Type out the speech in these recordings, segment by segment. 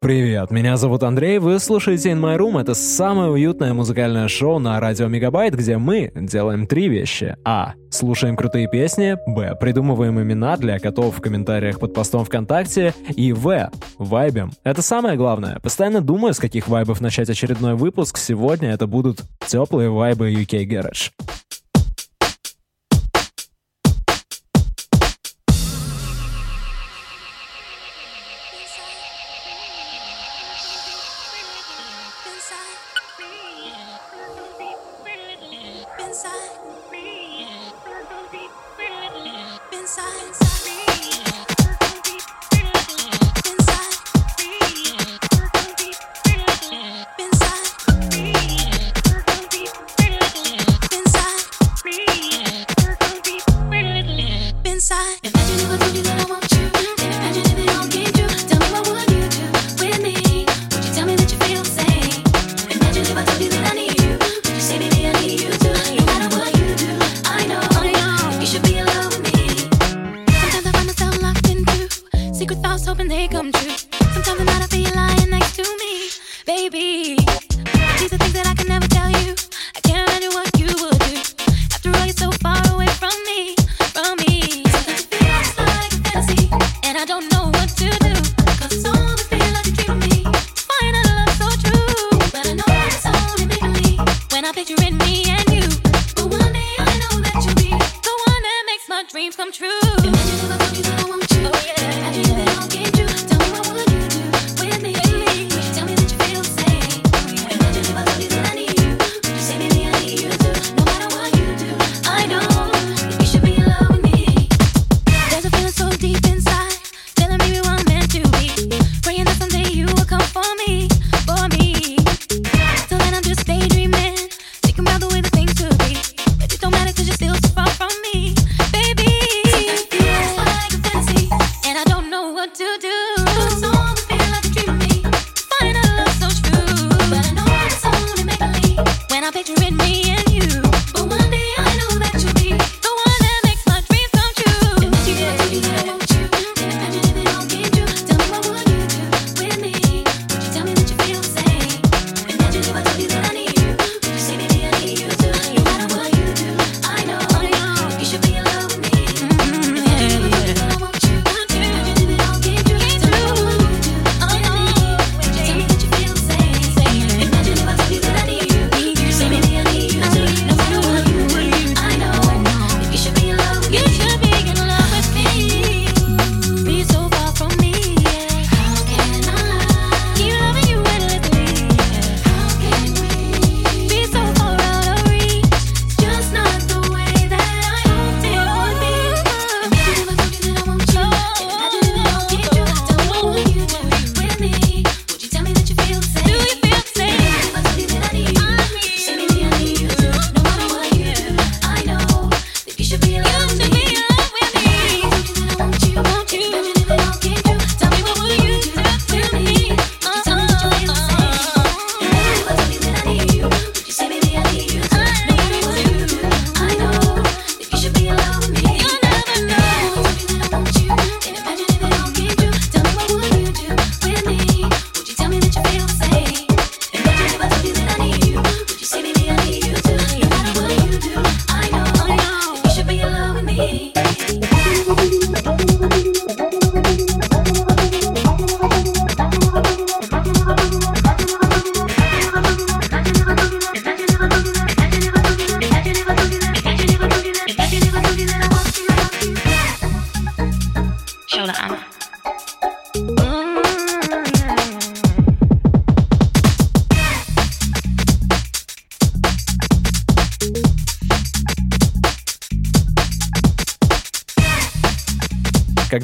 Привет, меня зовут Андрей, вы слушаете In My Room. Это самое уютное музыкальное шоу на радио Мегабайт, где мы делаем три вещи. А. Слушаем крутые песни. Б. Придумываем имена для котов в комментариях под постом ВКонтакте. И В. Вайбим. Это самое главное. Постоянно думаю, с каких вайбов начать очередной выпуск. Сегодня это будут теплые вайбы UK Garage.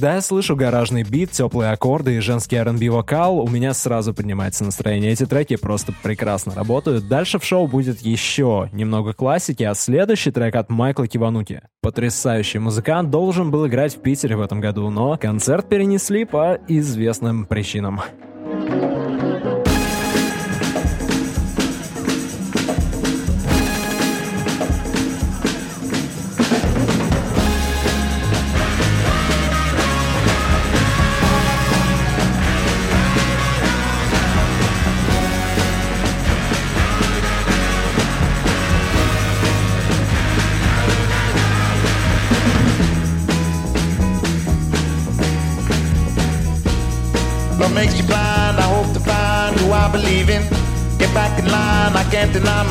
Когда я слышу гаражный бит, теплые аккорды и женский R&B вокал, у меня сразу поднимается настроение. Эти треки просто прекрасно работают. Дальше в шоу будет еще немного классики, а следующий трек от Майкла Кивануки. Потрясающий музыкант должен был играть в Питере в этом году, но концерт перенесли по известным причинам.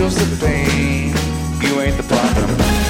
heals the pain, you ain't the problem.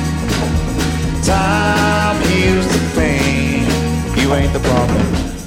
Time heals the pain. You ain't the problem.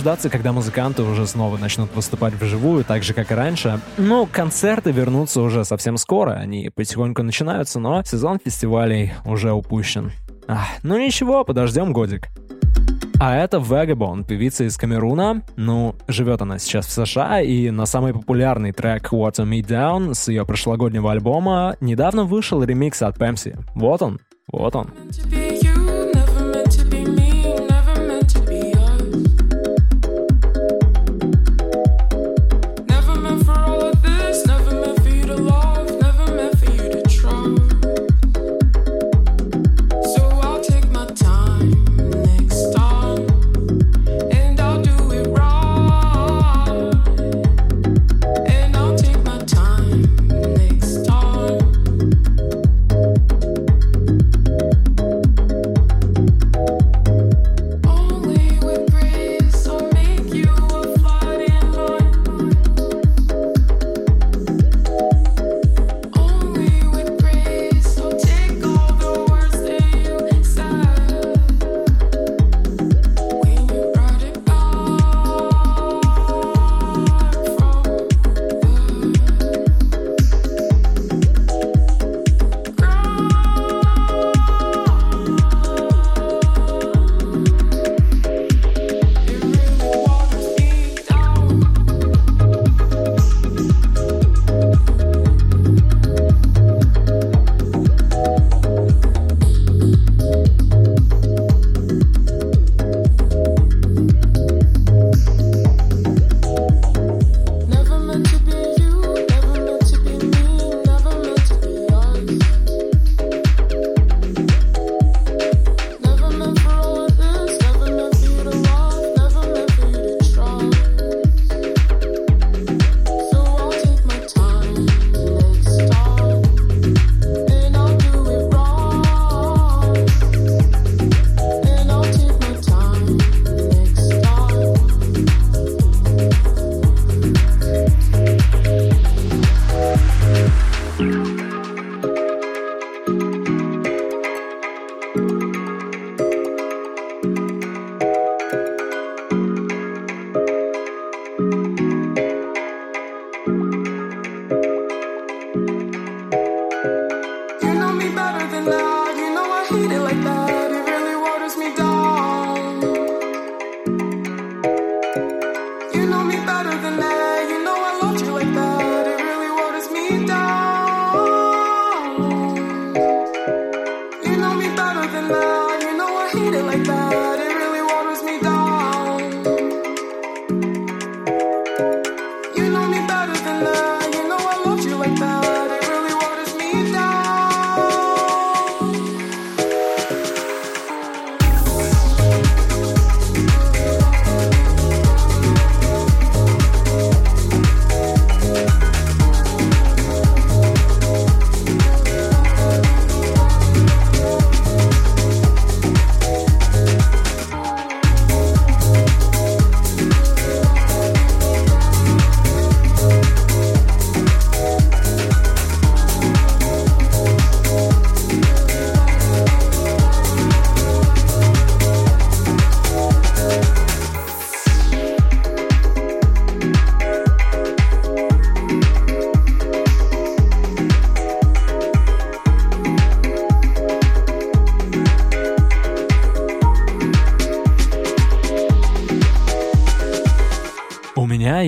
Дождаться, когда музыканты уже снова начнут выступать вживую, так же, как и раньше. Ну, концерты вернутся уже совсем скоро, они потихоньку начинаются, но сезон фестивалей уже упущен. Ах, ну ничего, подождем годик. А это Vagabond, певица из Камеруна. Ну, живет она сейчас в США, и на самый популярный трек Water Me Down с ее прошлогоднего альбома недавно вышел ремикс от Пемси. Вот он, вот он.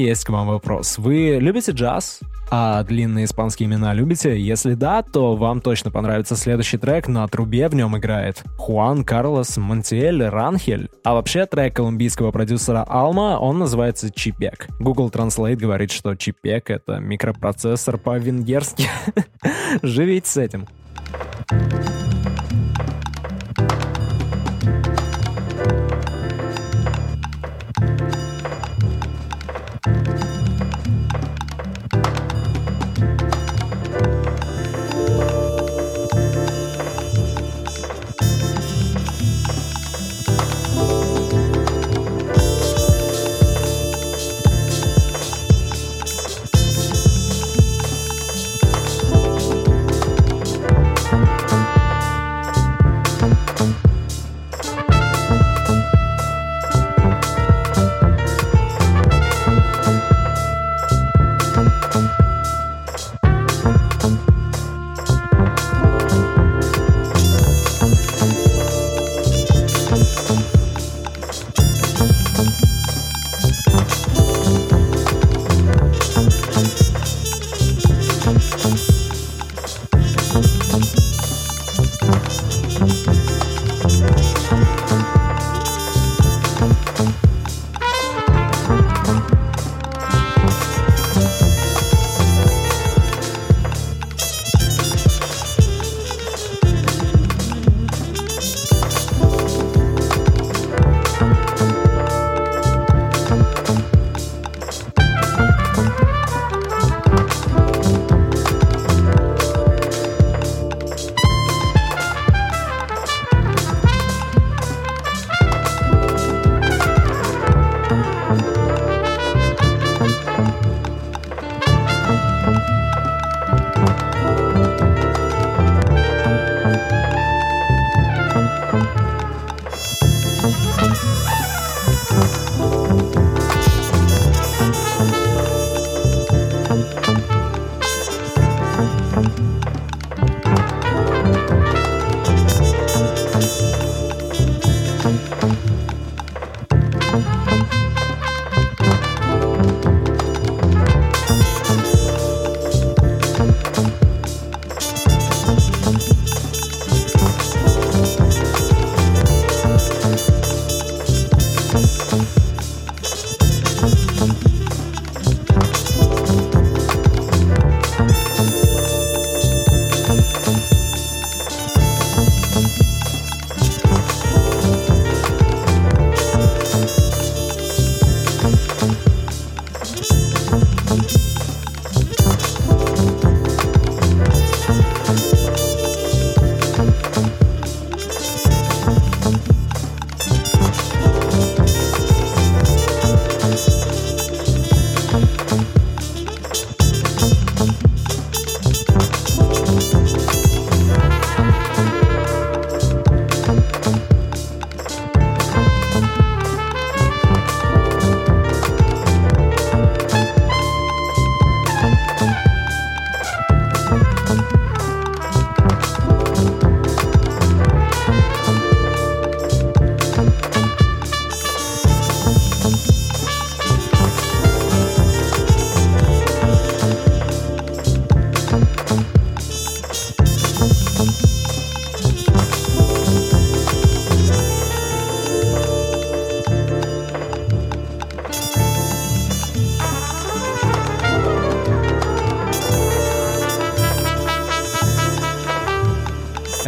Есть к вам вопрос. Вы любите джаз? А длинные испанские имена любите? Если да, то вам точно понравится следующий трек. На трубе в нем играет Хуан Карлос Монтиэль Ранхель. А вообще трек колумбийского продюсера Алма, он называется Чипек. Google Translate говорит, что Чипек — это микропроцессор по-венгерски. Живите с этим.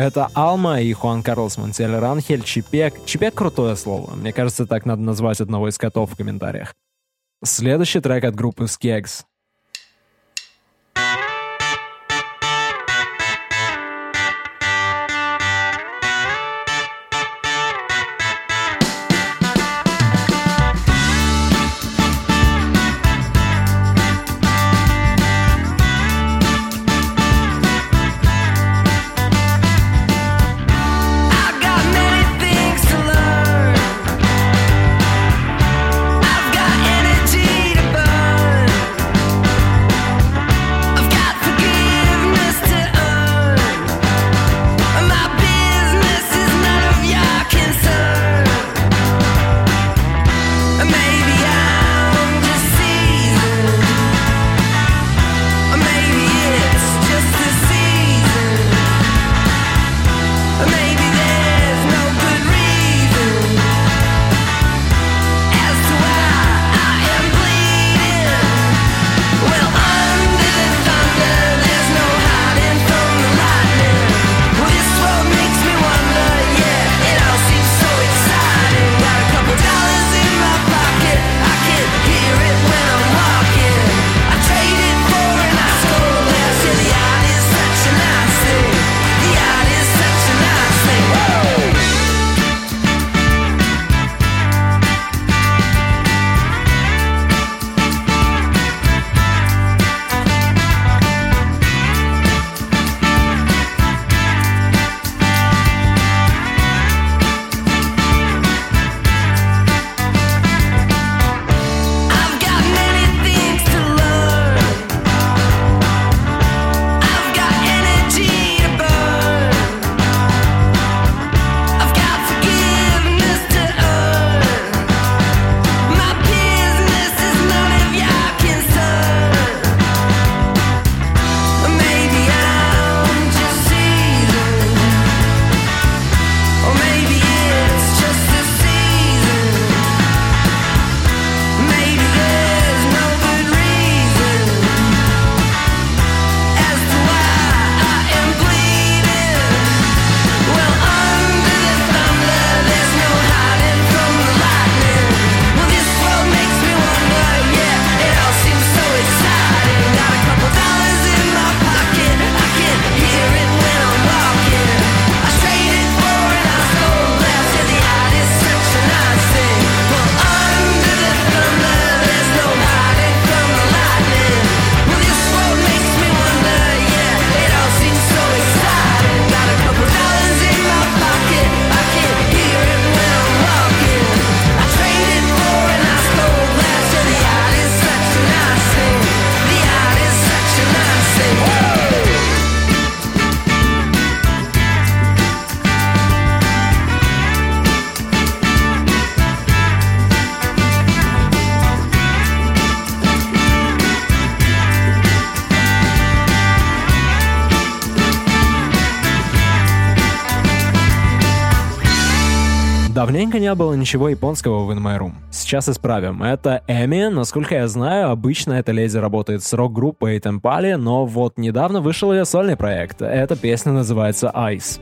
Это Алма и Хуан Карлос Монтель Ранхель, Чипек. Чипек — крутое слово. Мне кажется, так надо назвать одного из котов в комментариях. Следующий трек от группы Skeggs. Не было ничего японского в In My Room. Сейчас исправим. Это Эми. Насколько я знаю, обычно эта леди работает с рок-группой Темпали, но вот недавно вышел ее сольный проект. Эта песня называется «Ice».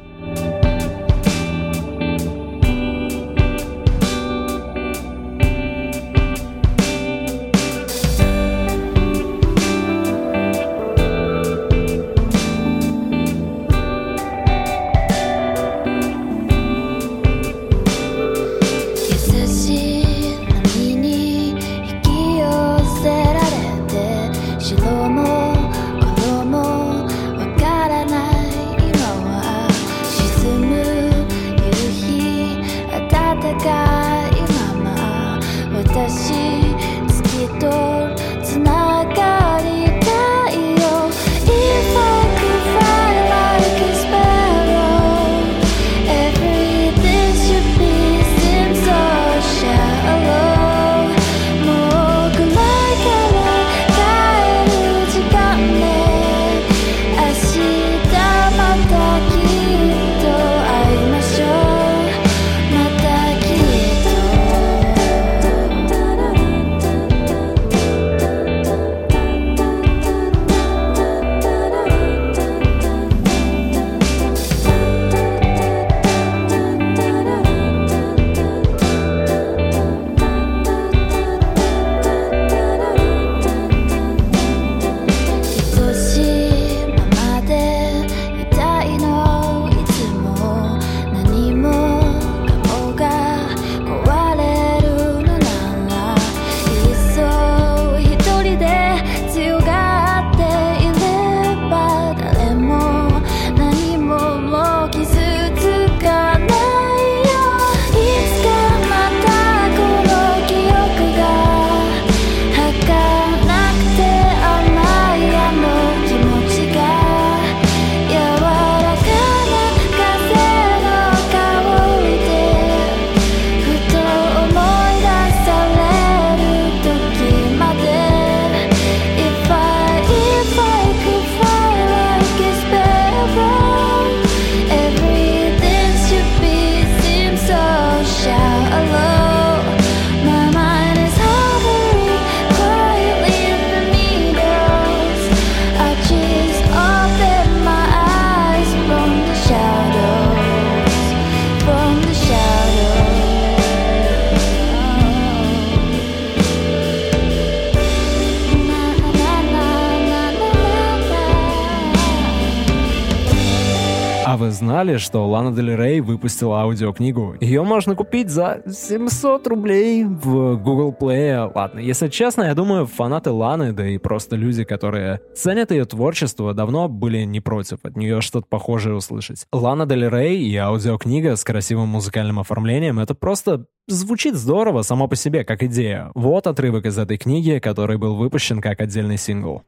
Знали, что Лана Дель Рей выпустила аудиокнигу? Ее можно купить за 700 рублей в Google Play. Ладно, если честно, я думаю, фанаты Ланы, да и просто люди, которые ценят ее творчество, давно были не против от нее что-то похожее услышать. Лана Дель Рей и аудиокнига с красивым музыкальным оформлением — это просто звучит здорово само по себе, как идея. Вот отрывок из этой книги, который был выпущен как отдельный сингл.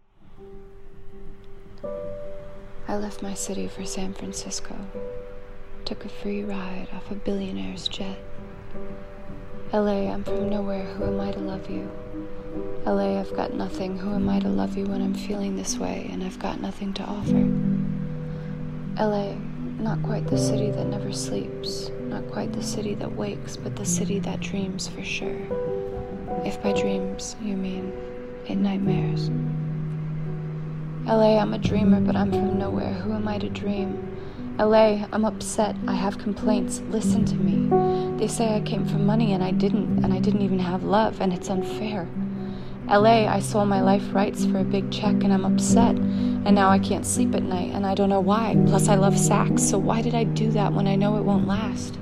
I left my city for San Francisco. Took a free ride off a billionaire's jet. LA, I'm from nowhere, who am I to love you? LA, I've got nothing, who am I to love you when I'm feeling this way and I've got nothing to offer? LA, not quite the city that never sleeps, not quite the city that wakes, but the city that dreams for sure. If by dreams you mean in nightmares. LA, I'm a dreamer, but I'm from nowhere. Who am I to dream? LA, I'm upset. I have complaints. Listen to me. They say I came for money and I didn't, and I didn't even have love, and it's unfair. LA, I sold my life rights for a big check and I'm upset. And now I can't sleep at night and I don't know why. Plus, I love sax, so why did I do that when I know it won't last?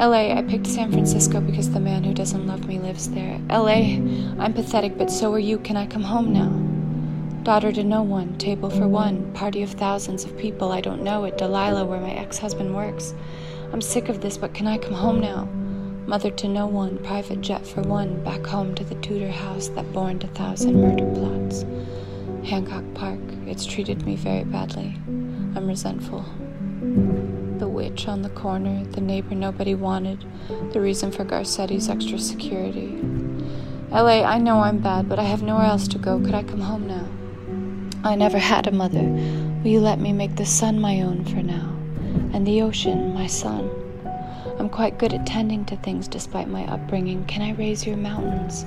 LA, I picked San Francisco because the man who doesn't love me lives there. LA, I'm pathetic, but so are you. Can I come home now? Daughter to no one, table for one, party of thousands of people I don't know at Delilah where my ex husband works. I'm sick of this, but can I come home now? Mother to no one, private jet for one, back home to the Tudor house that borned a thousand murder plots. Hancock Park, it's treated me very badly. I'm resentful. The witch on the corner, the neighbor nobody wanted, the reason for Garcetti's extra security. LA, I know I'm bad, but I have nowhere else to go. Could I come home now? I never had a mother. Will you let me make the sun my own for now, and the ocean my son? I'm quite good at tending to things despite my upbringing. Can I raise your mountains?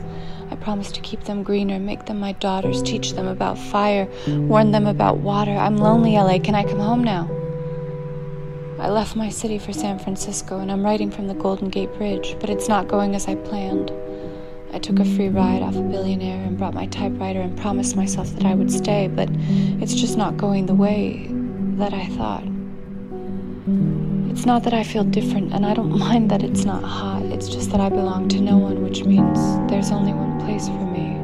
I promise to keep them greener, make them my daughters, teach them about fire, warn them about water. I'm lonely, LA. Can I come home now? I left my city for San Francisco and I'm writing from the Golden Gate Bridge, but it's not going as I planned. I took a free ride off a billionaire and brought my typewriter and promised myself that I would stay, but it's just not going the way that I thought. It's not that I feel different, and I don't mind that it's not hot. It's just that I belong to no one, which means there's only one place for me.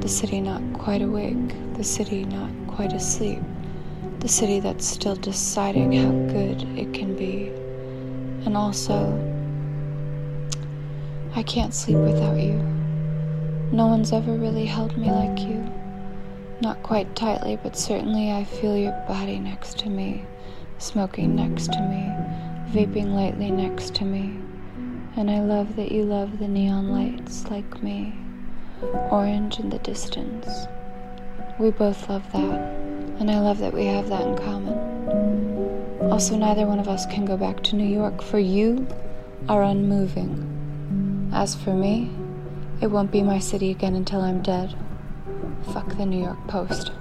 The city not quite awake, the city not quite asleep, the city that's still deciding how good it can be. And also, I can't sleep without you. No one's ever really held me like you. Not quite tightly, but certainly I feel your body next to me, smoking next to me, vaping lightly next to me. And I love that you love the neon lights like me, orange in the distance. We both love that, and I love that we have that in common. Also, neither one of us can go back to New York, for you are unmoving. As for me, it won't be my city again until I'm dead. Fuck the New York Post.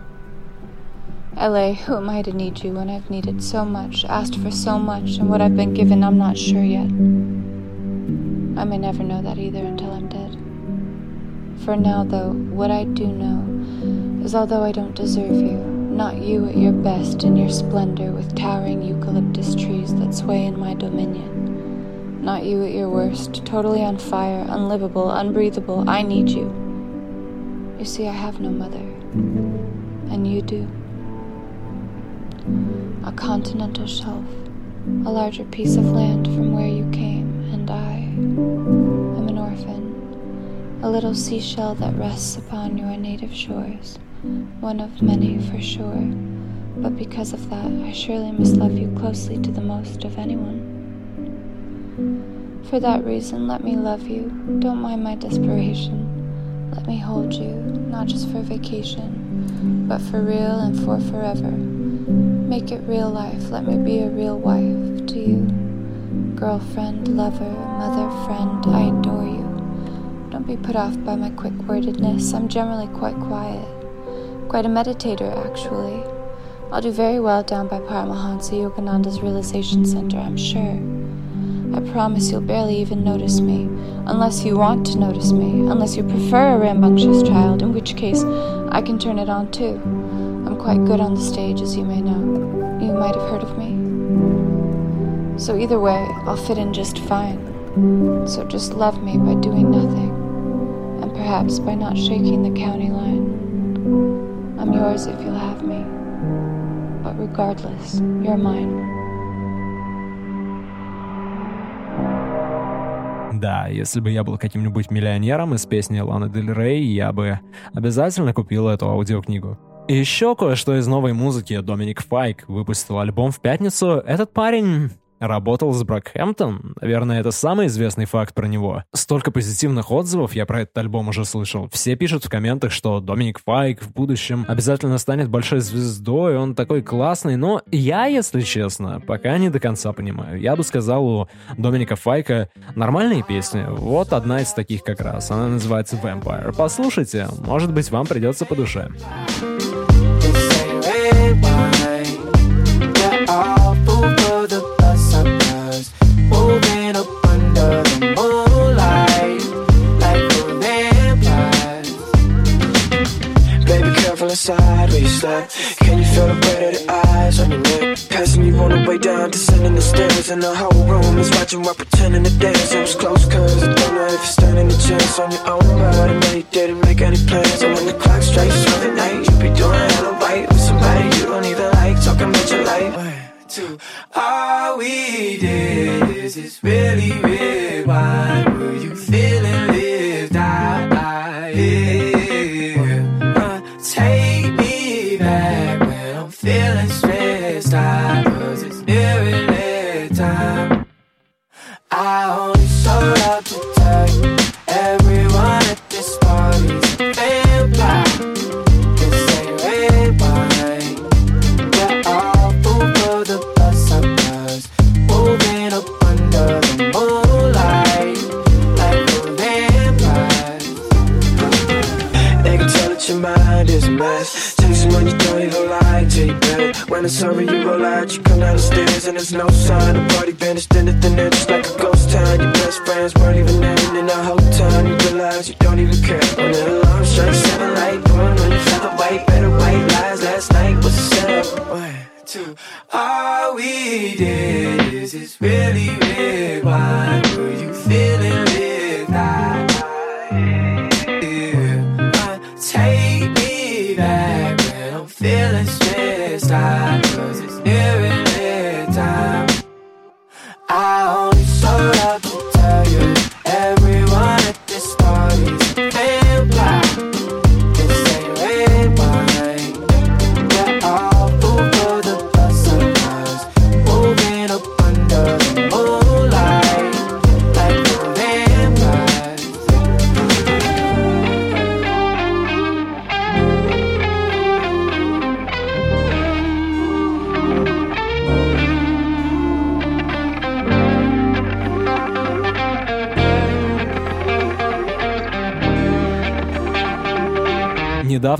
LA, who am I to need you when I've needed so much, asked for so much, and what I've been given I'm not sure yet? I may never know that either until I'm dead. For now, though, what I do know is although I don't deserve you, not you at your best in your splendor with towering eucalyptus trees that sway in my dominion not you at your worst, totally on fire, unlivable, unbreathable. I need you. You see, I have no mother, and you do. A continental shelf, a larger piece of land from where you came, and I am an orphan, a little seashell that rests upon your native shores, one of many for sure. But because of that, I surely must love you closely to the most of anyone. For that reason, let me love you. Don't mind my desperation. Let me hold you, not just for vacation, but for real and for forever. Make it real life. Let me be a real wife to you. Girlfriend, lover, mother, friend, I adore you. Don't be put off by my quick wordedness. I'm generally quite quiet. Quite a meditator, actually. I'll do very well down by Paramahansa Yogananda's Realization Center, I'm sure. I promise you'll barely even notice me, unless you want to notice me, unless you prefer a rambunctious child, in which case I can turn it on too. I'm quite good on the stage, as you may know. You might have heard of me. So either way, I'll fit in just fine. So just love me by doing nothing, and perhaps by not shaking the county line. I'm yours if you'll have me. But regardless, you're mine. Да, если бы я был каким-нибудь миллионером из песни Ланы Дель Рей, я бы обязательно купил эту аудиокнигу. И еще кое-что из новой музыки. Доминик Файк выпустил альбом в пятницу. Этот парень Работал с Брокхэмптон. Наверное, это самый известный факт про него. Столько позитивных отзывов я про этот альбом уже слышал. Все пишут в комментах, что Доминик Файк в будущем обязательно станет большой звездой, он такой классный, но я, если честно, пока не до конца понимаю. Я бы сказал, у Доминика Файка нормальные песни. Вот одна из таких как раз. Она называется Vampire. Послушайте, может быть, вам придется по душе. where you Can you feel the weight of the eyes on your neck? Passing you on the way down, descending the stairs. And the whole room is watching while pretending to dance. It was close cause I don't know if you're standing a chance on your own But I know you didn't make any plans. And when the clock strikes 12 at night You be doing hella right with somebody you don't even like. Talking about your life. One, two, all we did is really rewind. Were you feeling lived I only sold out the time. Everyone at this party's vampire. We're all over the moving up under the moonlight like. They can tell that your mind is a mess sign, it's over, you roll out, you come down the stairs, and there's no sign. The party vanished into thin air, just like a ghost town. Your best friends weren't even there, and in the whole time, you realize you don't even care. When the alarm strikes seven, light, one, when you felt the white, better white lies last night was a setup. One, two, all we did is this really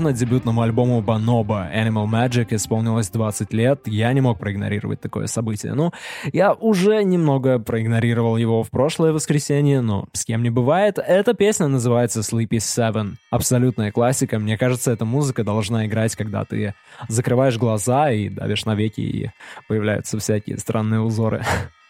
Недавно дебютному альбому Bonobo Animal Magic исполнилось 20 лет, я не мог проигнорировать такое событие. Ну, я уже немного проигнорировал его в прошлое воскресенье, но с кем не бывает. Эта песня называется Sleepy Seven. Абсолютная классика. Мне кажется, эта музыка должна играть, когда ты закрываешь глаза и давишь на веки, и появляются всякие странные узоры.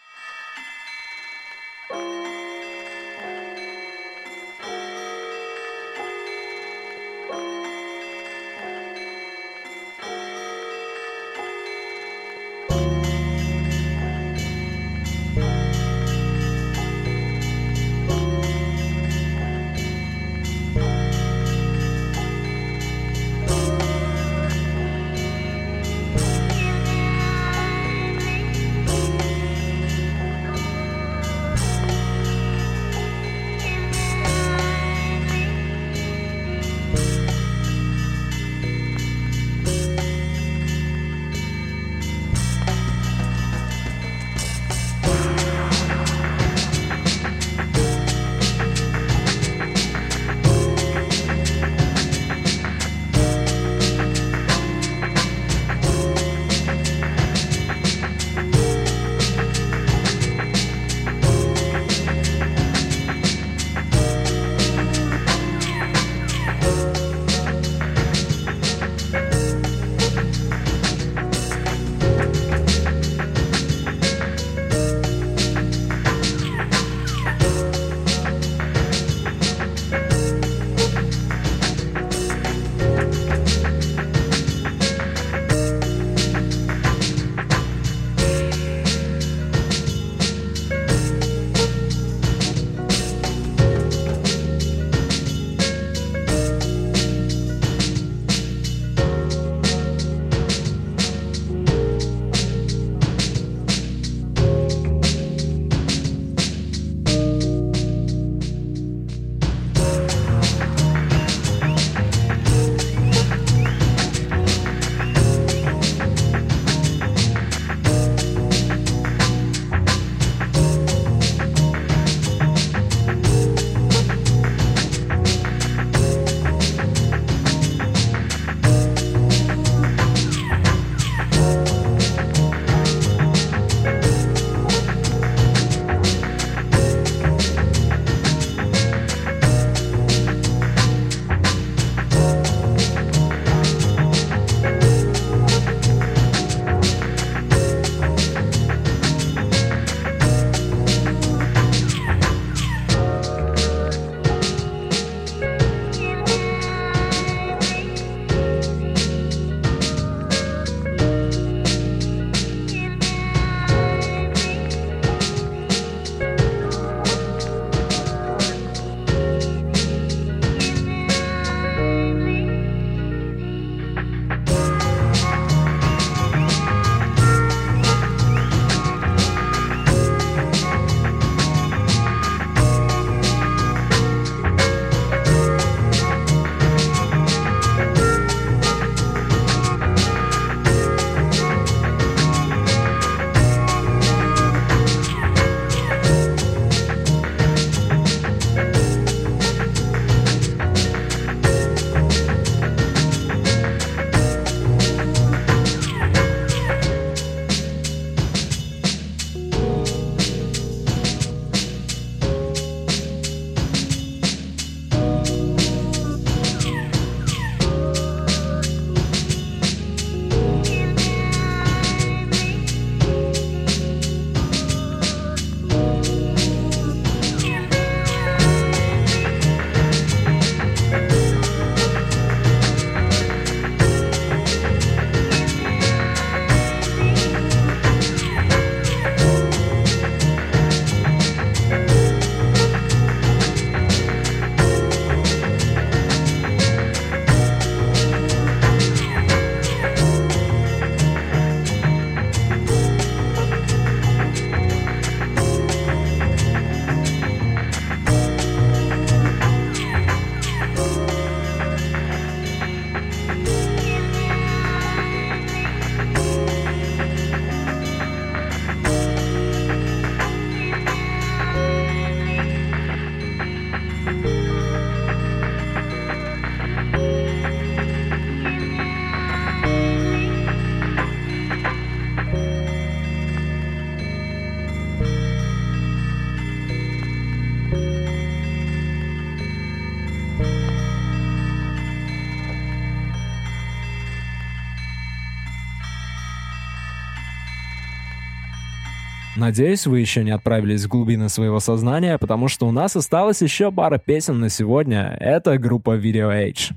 Надеюсь, вы еще не отправились в глубины своего сознания, потому что у нас осталось еще пара песен на сегодня. Это группа Video Age.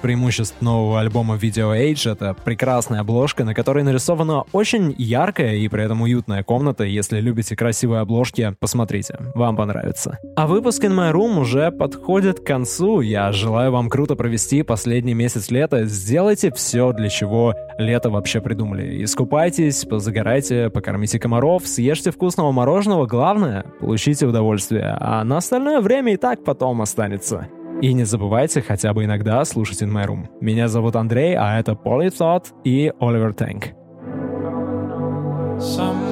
Преимуществ нового альбома Video Age — это прекрасная обложка, на которой нарисована очень яркая и при этом уютная комната. Если любите красивые обложки, посмотрите, вам понравится. А выпуск In My Room уже подходит к концу. Я желаю вам круто провести последний месяц лета. Сделайте все, для чего лето вообще придумали. Искупайтесь, позагорайте, покормите комаров, съешьте вкусного мороженого. Главное — получите удовольствие. А на остальное время и так потом останется. И не забывайте хотя бы иногда слушать In My Room. Меня зовут Андрей, а это Polythought и Оливер Тэнк. Somewhere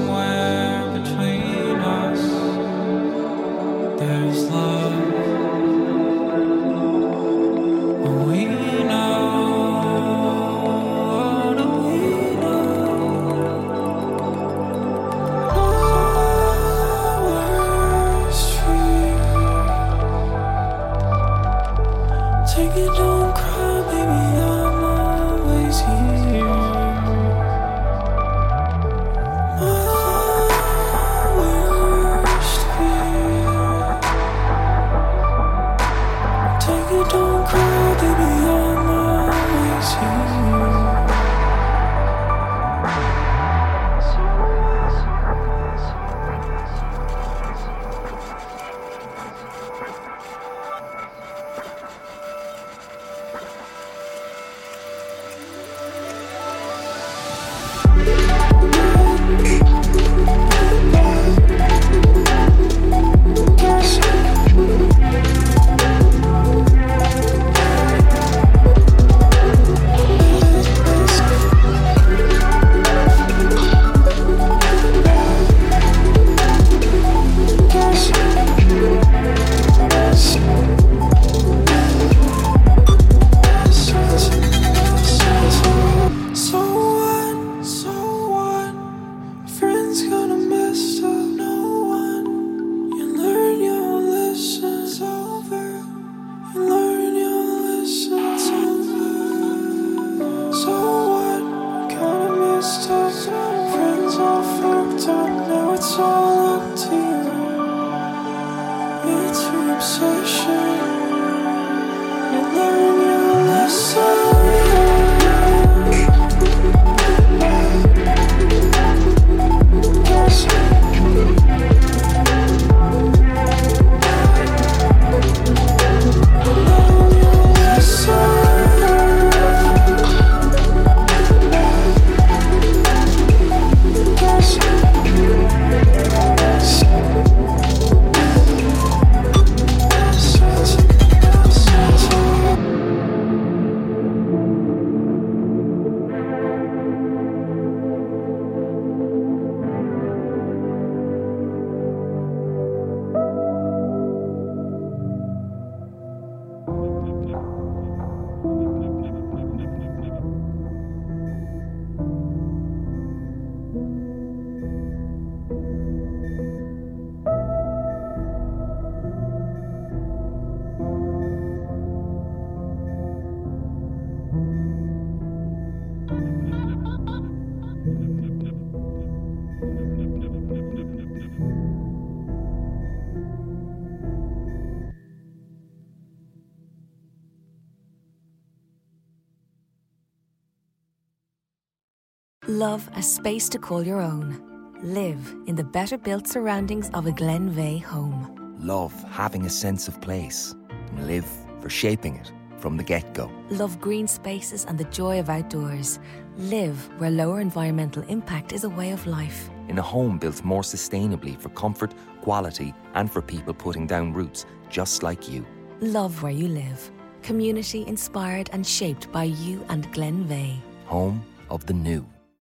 Love a space to call your own. Live in the better built surroundings of a Glenveagh home. Love having a sense of place. And live for shaping it from the get go. Love green spaces and the joy of outdoors. Live where lower environmental impact is a way of life. In a home built more sustainably for comfort, quality, and for people putting down roots just like you. Love where you live. Community inspired and shaped by you and Glenveagh. Home of the new.